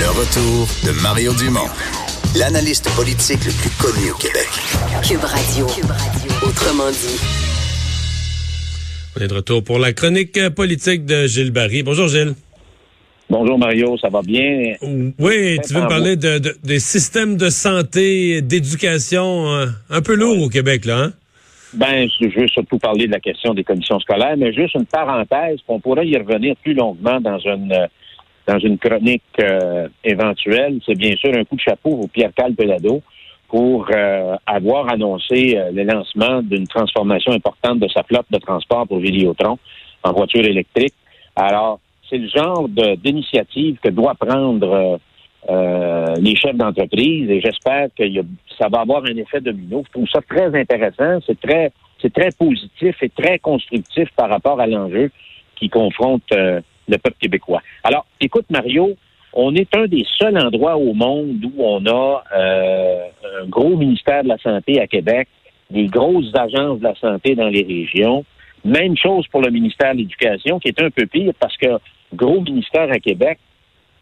Le retour de Mario Dumont, l'analyste politique le plus connu au Québec. Cube Radio. Autrement dit. On est de retour pour la chronique politique de Gilles Barry. Bonjour Gilles. Bonjour Mario, ça va bien? Oui, tu veux me parler de, de- des systèmes de santé, d'éducation euh, un peu lourds au Québec, là, hein? Ben, je veux surtout parler de la question des commissions scolaires, mais juste une parenthèse, qu'on pourrait y revenir plus longuement dans une euh, dans une chronique euh, éventuelle. C'est bien sûr un coup de chapeau au Pierre Cal Pelado pour euh, avoir annoncé euh, le lancement d'une transformation importante de sa flotte de transport pour Vidéotron en voiture électrique. Alors, c'est le genre d'initiative que doit prendre les chefs d'entreprise et j'espère que ça va avoir un effet domino. Je trouve ça très intéressant, c'est très c'est très positif et très constructif par rapport à l'enjeu qui confronte le peuple québécois. Alors, écoute Mario, on est un des seuls endroits au monde où on a euh, un gros ministère de la Santé à Québec, des grosses agences de la santé dans les régions. Même chose pour le ministère de l'Éducation, qui est un peu pire parce que gros ministère à Québec,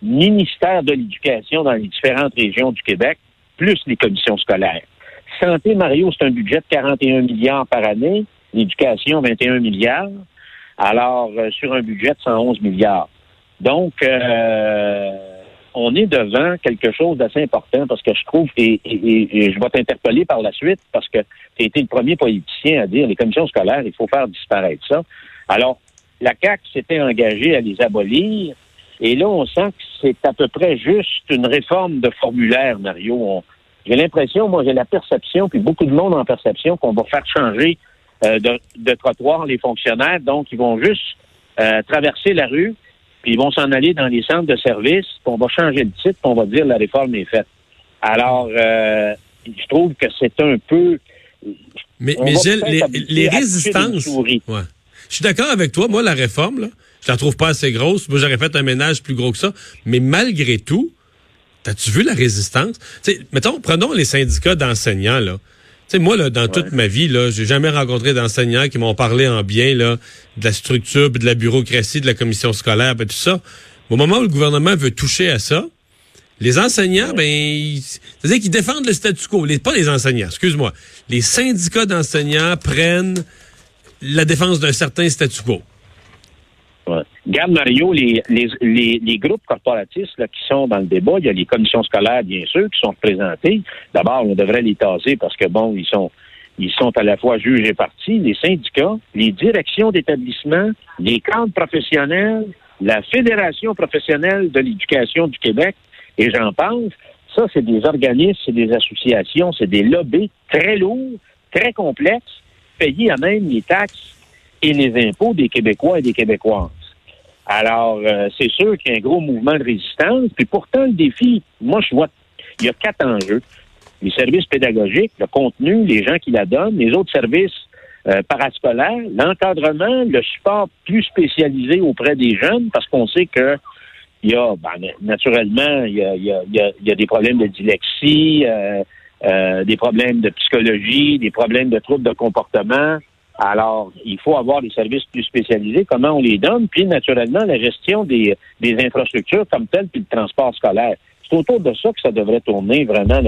ministère de l'Éducation dans les différentes régions du Québec, plus les commissions scolaires. Santé, Mario, c'est un budget de 41 milliards par année. L'éducation, 21 milliards. Alors, euh, sur un budget de 111 milliards. Donc, euh, on est devant quelque chose d'assez important parce que je trouve, et, je vais t'interpeller par la suite parce que tu as été le premier politicien à dire les commissions scolaires, il faut faire disparaître ça. Alors, la CAQ s'était engagée à les abolir et là, on sent que c'est à peu près juste une réforme de formulaire, Mario. J'ai l'impression, moi, j'ai la perception, puis beaucoup de monde en perception, qu'on va faire changer euh, de, de trottoir les fonctionnaires. Donc, ils vont juste euh, traverser la rue, puis ils vont s'en aller dans les centres de services, puis on va changer le titre, puis on va dire la réforme est faite. Alors, euh, je trouve que c'est un peu... Mais, mais Gilles, les, résistances. Ouais. Je suis d'accord avec toi. Moi, la réforme, là, je la trouve pas assez grosse. Moi, j'aurais fait un ménage plus gros que ça. Mais malgré tout, t'as-tu vu la résistance? Tu sais, mettons, prenons les syndicats d'enseignants, là. Tu sais, moi, là, dans toute ma vie, là, j'ai jamais rencontré d'enseignants qui m'ont parlé en bien, là, de la structure, puis de la bureaucratie, de la commission scolaire, puis tout ça. Au moment où le gouvernement veut toucher à ça, les enseignants, ben, ils- c'est-à-dire qu'ils défendent le statu quo. Les, pas les enseignants, excuse-moi. Les syndicats d'enseignants prennent la défense d'un certain statu quo. Regarde, Mario, les, les, les, les groupes corporatistes là, qui sont dans le débat, il y a les commissions scolaires, bien sûr, qui sont représentées. D'abord, on devrait les taser parce que, bon, ils sont ils sont à la fois juges et partis, les syndicats, les directions d'établissement, les cadres professionnels, la Fédération professionnelle de l'éducation du Québec, et j'en pense. Ça, c'est des organismes, c'est des associations, c'est des lobbies très lourds, très complexes, payés à même les taxes et les impôts des Québécois et des Québécoises. Alors, euh, c'est sûr qu'il y a un gros mouvement de résistance. Puis pourtant, le défi, moi, je vois, il y a quatre enjeux. Les services pédagogiques, le contenu, les gens qui la donnent, les autres services euh, parascolaires, l'encadrement, le support plus spécialisé auprès des jeunes, parce qu'on sait que il y a, ben, naturellement, il y a, y a- y a des problèmes de dyslexie, euh, euh, des problèmes de psychologie, des problèmes de troubles de comportement. Alors, il faut avoir des services plus spécialisés, comment on les donne, puis naturellement, la gestion des, des infrastructures comme telles, puis le transport scolaire. C'est autour de ça que ça devrait tourner vraiment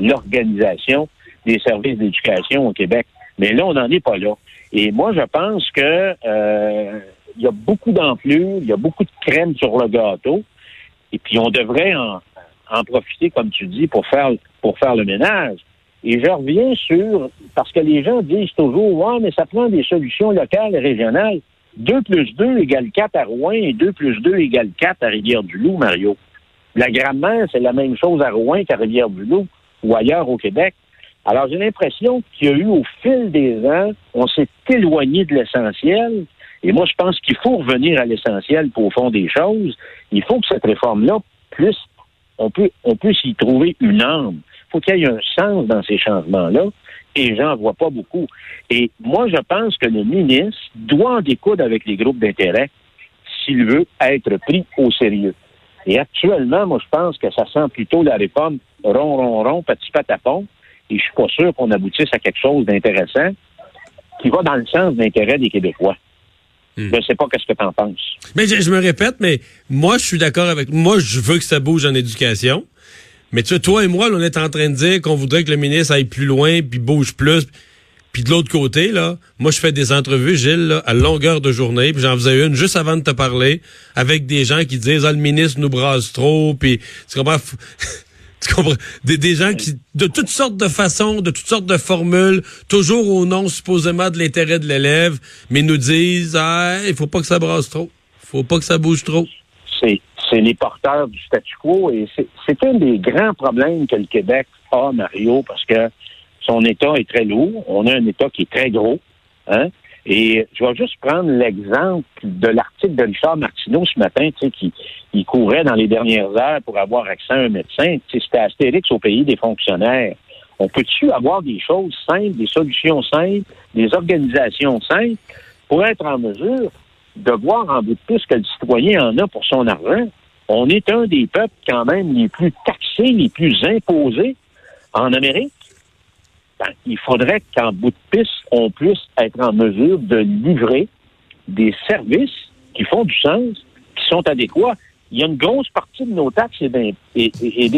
l'organisation des services d'éducation au Québec. Mais là, on n'en est pas là. Et moi, je pense que euh, il y a beaucoup d'enflure, il y a beaucoup de crème sur le gâteau, et puis on devrait en, en profiter, comme tu dis, pour faire pour faire le ménage. Et je reviens sur parce que les gens disent toujours Ouais, mais ça prend des solutions locales et régionales. 2 plus 2 égale 4 à Rouen et 2 plus 2 égale 4 à Rivière-du-Loup, Mario. La c'est la même chose à Rouen qu'à Rivière-du-Loup ou ailleurs au Québec. Alors, j'ai l'impression qu'il y a eu, au fil des ans, on s'est éloigné de l'essentiel. Et moi, je pense qu'il faut revenir à l'essentiel pour au fond des choses. Il faut que cette réforme-là puisse on peut, on peut s'y trouver une âme. Faut qu'il y ait un sens dans ces changements-là. Et n'en voient pas beaucoup. Et moi, je pense que le ministre doit en découdre avec les groupes d'intérêt s'il veut être pris au sérieux. Et actuellement, moi, je pense que ça sent plutôt la réforme rond, rond, rond, petit patapon. Et je suis pas sûr qu'on aboutisse à quelque chose d'intéressant qui va dans le sens de l'intérêt des Québécois. Hmm. Je ne sais pas qu'est-ce que tu en penses. Mais je, je me répète, mais moi, je suis d'accord avec. Moi, je veux que ça bouge en éducation. Mais tu sais, toi et moi, là, on est en train de dire qu'on voudrait que le ministre aille plus loin, puis bouge plus. Puis de l'autre côté, là, moi, je fais des entrevues, Gilles, là, à longueur de journée. Puis j'en faisais une juste avant de te parler, avec des gens qui disent, ah, le ministre nous brasse trop. Puis tu comprends? Tu comprends? Des, gens qui, de toutes sortes de façons, de toutes sortes de formules, toujours au nom supposément de l'intérêt de l'élève, mais nous disent, ah, il faut pas que ça brasse trop. faut pas que ça bouge trop. C'est, c'est les porteurs du statu quo et c'est, un des grands problèmes que le Québec a, Mario, parce que son État est très lourd. On a un État qui est très gros. Hein? Et je vais juste prendre l'exemple de l'article de Richard Martineau ce matin, tu sais, qui il courait dans les dernières heures pour avoir accès à un médecin. C'était Astérix au pays des fonctionnaires. On peut-tu avoir des choses simples, des solutions simples, des organisations simples pour être en mesure de voir en bout de piste que le citoyen en a pour son argent? On est un des peuples quand même les plus taxés, les plus imposés en Amérique. Ben, il faudrait qu'en bout de piste, on puisse être en mesure de livrer des services qui font du sens, qui sont adéquats. Il y a une grosse partie de nos taxes et, d'im- et- et- et